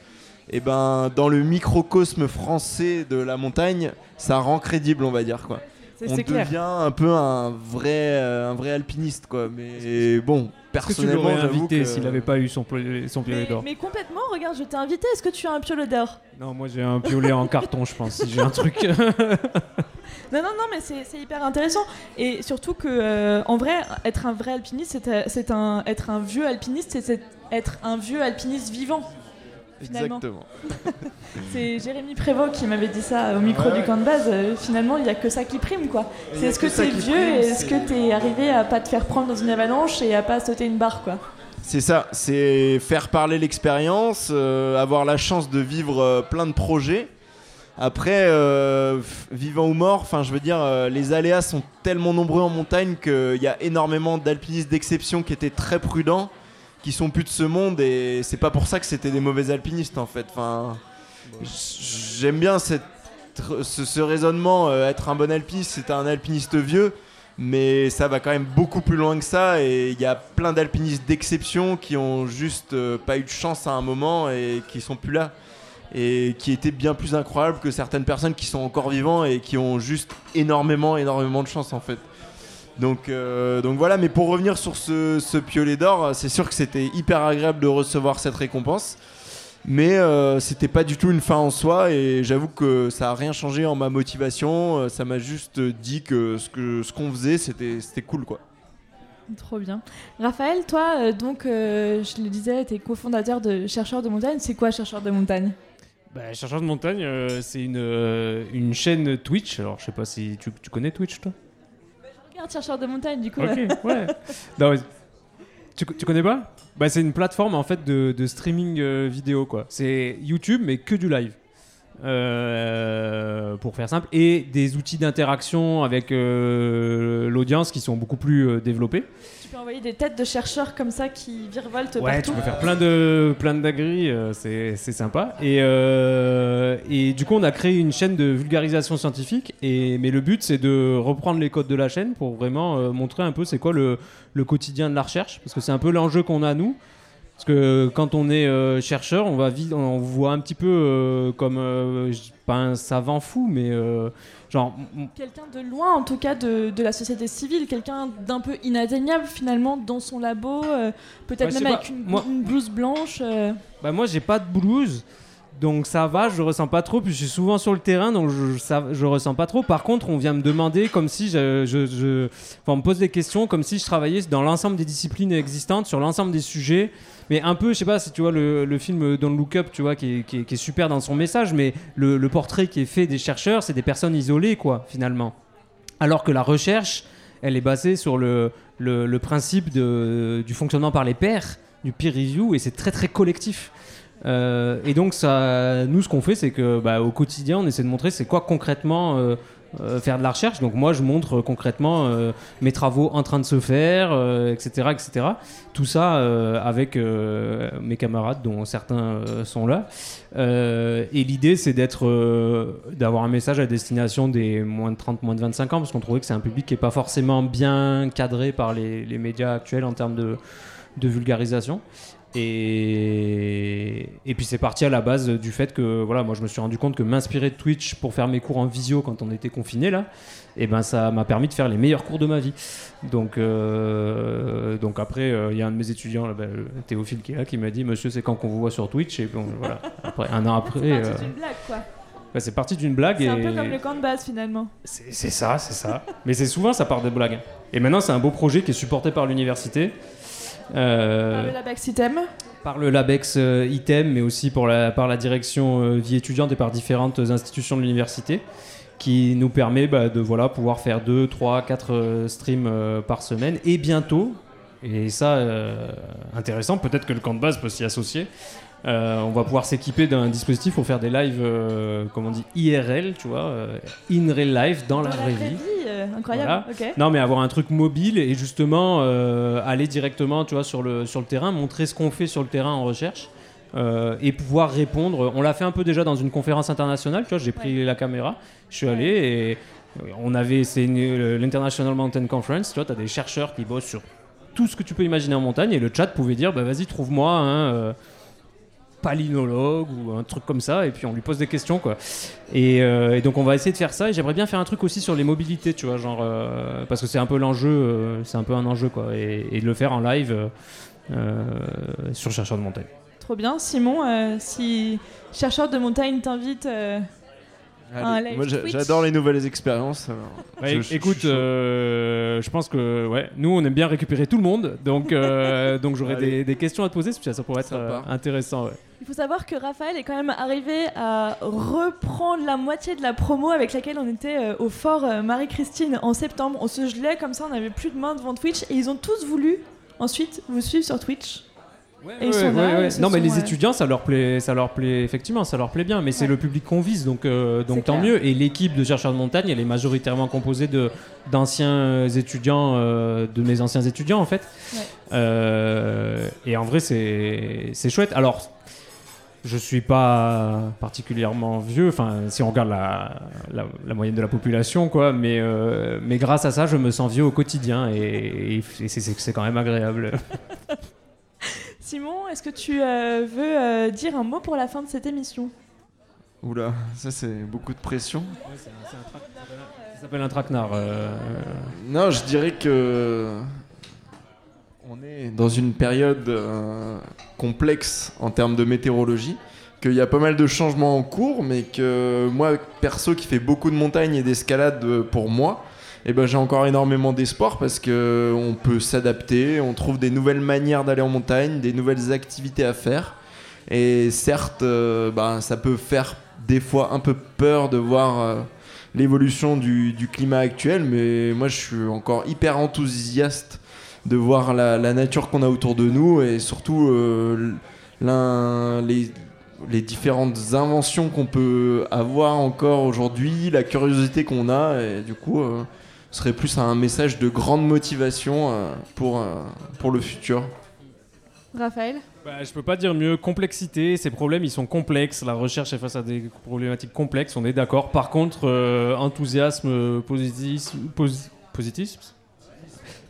et ben dans le microcosme français de la montagne, ça rend crédible, on va dire quoi on clair. devient un peu un vrai, euh, un vrai alpiniste, quoi. Mais bon, que tu personnellement, j'avoue invité que- s'il n'avait pas eu son, piolet- son piolet Mais, d'or? Mais complètement, regarde, je t'ai invité. Est-ce que tu as un piolet d'or? Non, moi j'ai un piolet en carton, je pense, si j'ai un truc. Non, non, non, mais c'est hyper intéressant. Et surtout que, euh, en vrai, être un vrai alpiniste, c'est euh, être un vieux alpiniste, c'est être un vieux alpiniste vivant. Finalement. Exactement. C'est Jérémy Prévost qui m'avait dit ça au micro Ouais, du camp de base. Euh, finalement, il n'y a que ça qui prime, quoi. C'est est-ce que, que t'es vieux prime, et est-ce c'est- que t'es arrivé à pas te faire prendre dans une avalanche et à pas sauter une barre, quoi. C'est ça, c'est faire parler l'expérience, euh, avoir la chance de vivre euh, plein de projets. Après, vivant ou mort, enfin, je veux dire, les aléas sont tellement nombreux en montagne qu'il y a énormément d'alpinistes d'exception qui étaient très prudents, qui sont plus de ce monde, et c'est pas pour ça que c'était des mauvais alpinistes en fait. Enfin, j'aime bien ce raisonnement. euh, être un bon alpiniste, c'est un alpiniste vieux mais ça va quand même beaucoup plus loin que ça et il y a plein d'alpinistes d'exception qui ont juste euh, pas eu de chance à un moment et qui sont plus là et qui étaient bien plus incroyables que certaines personnes qui sont encore vivants et qui ont juste énormément énormément de chance en fait donc, euh, donc voilà mais pour revenir sur ce, ce piolet d'or c'est sûr que c'était hyper agréable de recevoir cette récompense mais euh, c'était pas du tout une fin en soi et j'avoue que ça a rien changé en ma motivation. Euh, Ça m'a juste dit que ce que ce qu'on faisait c'était c'était cool quoi. Trop bien. Raphaël, toi, euh, donc, euh, je le disais, tu es cofondateur de Chercheurs de montagne. C'est quoi Chercheurs de montagne? Bah, Chercheur de montagne, euh, c'est une, euh, une chaîne Twitch. Alors, je sais pas si tu, tu connais Twitch, toi? Regarde Chercheurs de montagne, du coup. Ok, ouais. Non, mais tu, tu connais pas? Bah, C'est une plateforme en fait de, de streaming euh, vidéo quoi. C'est YouTube mais que du live. Euh, pour faire simple, et des outils d'interaction avec euh, l'audience qui sont beaucoup plus euh, développés. Tu peux envoyer des têtes de chercheurs comme ça qui virevoltent Ouais, partout. tu peux faire plein de plein d'agris, c'est c'est sympa. Et, et du coup, on a créé une chaîne de vulgarisation scientifique. Et mais le but, c'est de reprendre les codes de la chaîne pour vraiment montrer un peu c'est quoi le, le quotidien de la recherche, parce que c'est un peu l'enjeu qu'on a nous. Parce que quand on est euh, chercheur, on va vite, on vous voit un petit peu euh, comme euh, pas un savant fou, mais euh, genre Quelqu'un de loin, en tout cas, de, de la société civile, quelqu'un d'un peu inatteignable finalement dans son labo, euh, peut-être Ouais, je même avec une, moi- une blouse blanche. Bah moi j'ai pas de blues donc ça va, je ressens pas trop. Puis je suis souvent sur le terrain, donc je, ça, je ressens pas trop. Par contre, on vient me demander comme si je, je, je- enfin, on me pose des questions comme si je travaillais dans l'ensemble des disciplines existantes, sur l'ensemble des sujets. Mais un peu, je sais pas si tu vois le, le film Don't Look Up, tu vois, qui est, qui est- super dans son message, mais le, le portrait qui est fait des chercheurs, c'est des personnes isolées, quoi, finalement. Alors que la recherche, elle est basée sur le, le, le principe de, du fonctionnement par les pairs, du peer review, et c'est très très collectif. Euh, et donc, nous, ce qu'on fait, c'est que bah, au quotidien, on essaie de montrer c'est quoi concrètement euh, euh, faire de la recherche. Donc, moi, je montre concrètement mes travaux en train de se faire, etc., etc. Tout ça avec mes camarades, dont certains sont là. Et l'idée, c'est d'être, d'avoir un message à destination des moins de 30, moins de 25 ans, parce qu'on trouvait que c'est un public qui est pas forcément bien cadré par les, médias actuels en termes de vulgarisation. Et, et puis c'est parti à la base du fait que voilà, moi je me suis rendu compte que m'inspirer de Twitch pour faire mes cours en visio quand on était confiné là, et ben ça m'a permis de faire les meilleurs cours de ma vie. Donc, euh, donc après, il y a un de mes étudiants, là, ben, le Théophile qui est là, qui m'a dit Monsieur, c'est quand qu'on vous voit sur Twitch Et bon, voilà. Après, un an après, C'est euh, parti d'une blague, quoi. c'est parti d'une blague. C'est et... un peu comme le camp de base, finalement. C'est c'est ça, c'est ça. Mais c'est souvent ça part des blagues. Et maintenant, c'est un beau projet qui est supporté par l'université. Euh, Par le Labex Item. par le LABEX euh, ITEM, mais aussi pour la, par la direction euh, vie étudiante et par différentes institutions de l'université, qui nous permet bah, de voilà, pouvoir faire 2, 3, 4 streams par semaine. Et bientôt, et ça, euh, intéressant, peut-être que le camp de base peut s'y associer, euh, on va pouvoir s'équiper d'un dispositif pour faire des lives, euh, comme on dit, IRL, tu vois, euh, in real life, dans, la vraie vie. euh, incroyable. Non, mais avoir un truc mobile et justement aller directement, tu vois, sur le sur le terrain, montrer ce qu'on fait sur le terrain en recherche et pouvoir répondre. On l'a fait un peu déjà dans une conférence internationale, tu vois. J'ai pris la caméra, je suis allé et on avait c'est l'International Mountain Conference, tu vois. T'as des chercheurs qui bossent sur tout ce que tu peux imaginer en montagne et le chat pouvait dire, bah vas-y trouve-moi un palynologue ou un truc comme ça et puis on lui pose des questions quoi. Et, euh, et donc on va essayer de faire ça et j'aimerais bien faire un truc aussi sur les mobilités, tu vois, genre euh, parce que c'est un peu l'enjeu, euh, c'est un peu un enjeu quoi, et, et de le faire en live sur chercheur de montagne. Trop bien. Simon, si chercheur de montagne t'invite Allez, Moi, j'adore les nouvelles expériences. alors. Ouais, Je- je- écoute, je euh, je pense que ouais, nous on aime bien récupérer tout le monde, donc euh, donc j'aurais des, des questions à te poser, ça pourrait être euh, intéressant. ouais. Il faut savoir que Raphaël est quand même arrivé à reprendre la moitié de la promo avec laquelle on était au fort Marie-Christine en septembre. On se gelait comme ça, on n'avait plus de main devant Twitch et ils ont tous voulu ensuite vous suivre sur Twitch. Et ils sont là, ils se Non, mais les étudiants, ça leur plaît, ça leur plaît effectivement, ça leur plaît bien. Mais c'est Ouais. le public qu'on vise, donc euh, donc tant clair. mieux. Et l'équipe de chercheurs de montagne, elle est majoritairement composée de d'anciens étudiants, euh, de mes anciens étudiants en fait. Ouais. Euh, et en vrai, c'est c'est chouette. Alors. Je suis pas particulièrement vieux, enfin si on regarde la, la, la moyenne de la population, quoi, mais, euh, mais grâce à ça, je me sens vieux au quotidien et, et c'est quand même agréable. Est-ce que tu euh, veux euh, dire un mot pour la fin de cette émission? Oula, ça c'est beaucoup de pression. Ça s'appelle un traquenard. euh, Non, je dirais que on est dans une période euh, complexe en termes de météorologie, qu'il y a pas mal de changements en cours, mais que moi, perso, qui fait beaucoup de montagne et d'escalade pour moi, eh ben, j'ai encore énormément d'espoir parce que on peut s'adapter, on trouve des nouvelles manières d'aller en montagne, des nouvelles activités à faire. Et certes, euh, bah, ça peut faire des fois un peu peur de voir euh, l'évolution du, climat actuel, mais moi je suis encore hyper enthousiaste de voir la, nature qu'on a autour de nous et surtout euh, les, les différentes inventions qu'on peut avoir encore aujourd'hui, la curiosité qu'on a, et du coup, euh, serait plus un message de grande motivation euh, pour, euh, pour le futur. Raphaël Bah, je peux pas dire mieux. Complexité, ces problèmes, ils sont complexes. La recherche est face à des problématiques complexes, on est d'accord. Par contre, euh, enthousiasme, positisme, posi- positisme?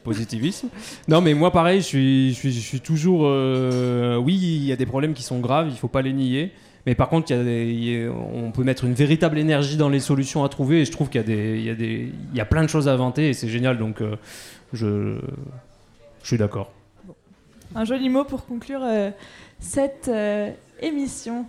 Positivisme? Non, mais moi, pareil, je suis, je suis, je suis toujours. euh, oui, il y a des problèmes qui sont graves, il faut pas les nier. Mais par contre, on peut mettre une véritable énergie dans les solutions à trouver. Et je trouve qu'il y, a plein de choses à inventer et c'est génial. Donc, euh, je, je suis d'accord. Un joli mot pour conclure euh, cette euh, émission.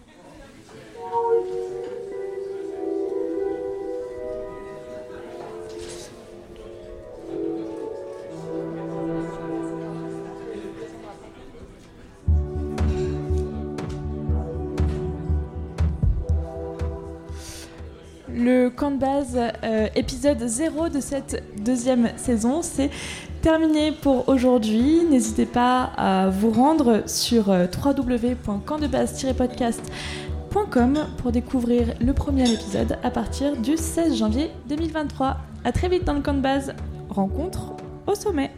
Le camp de Base, euh, épisode 0 de cette deuxième saison. C'est terminé pour aujourd'hui. N'hésitez pas à vous rendre sur euh, www.campdebase-podcast.com pour découvrir le premier épisode à partir du 16 janvier 2023. A très vite dans le camp de base. Rencontre au sommet.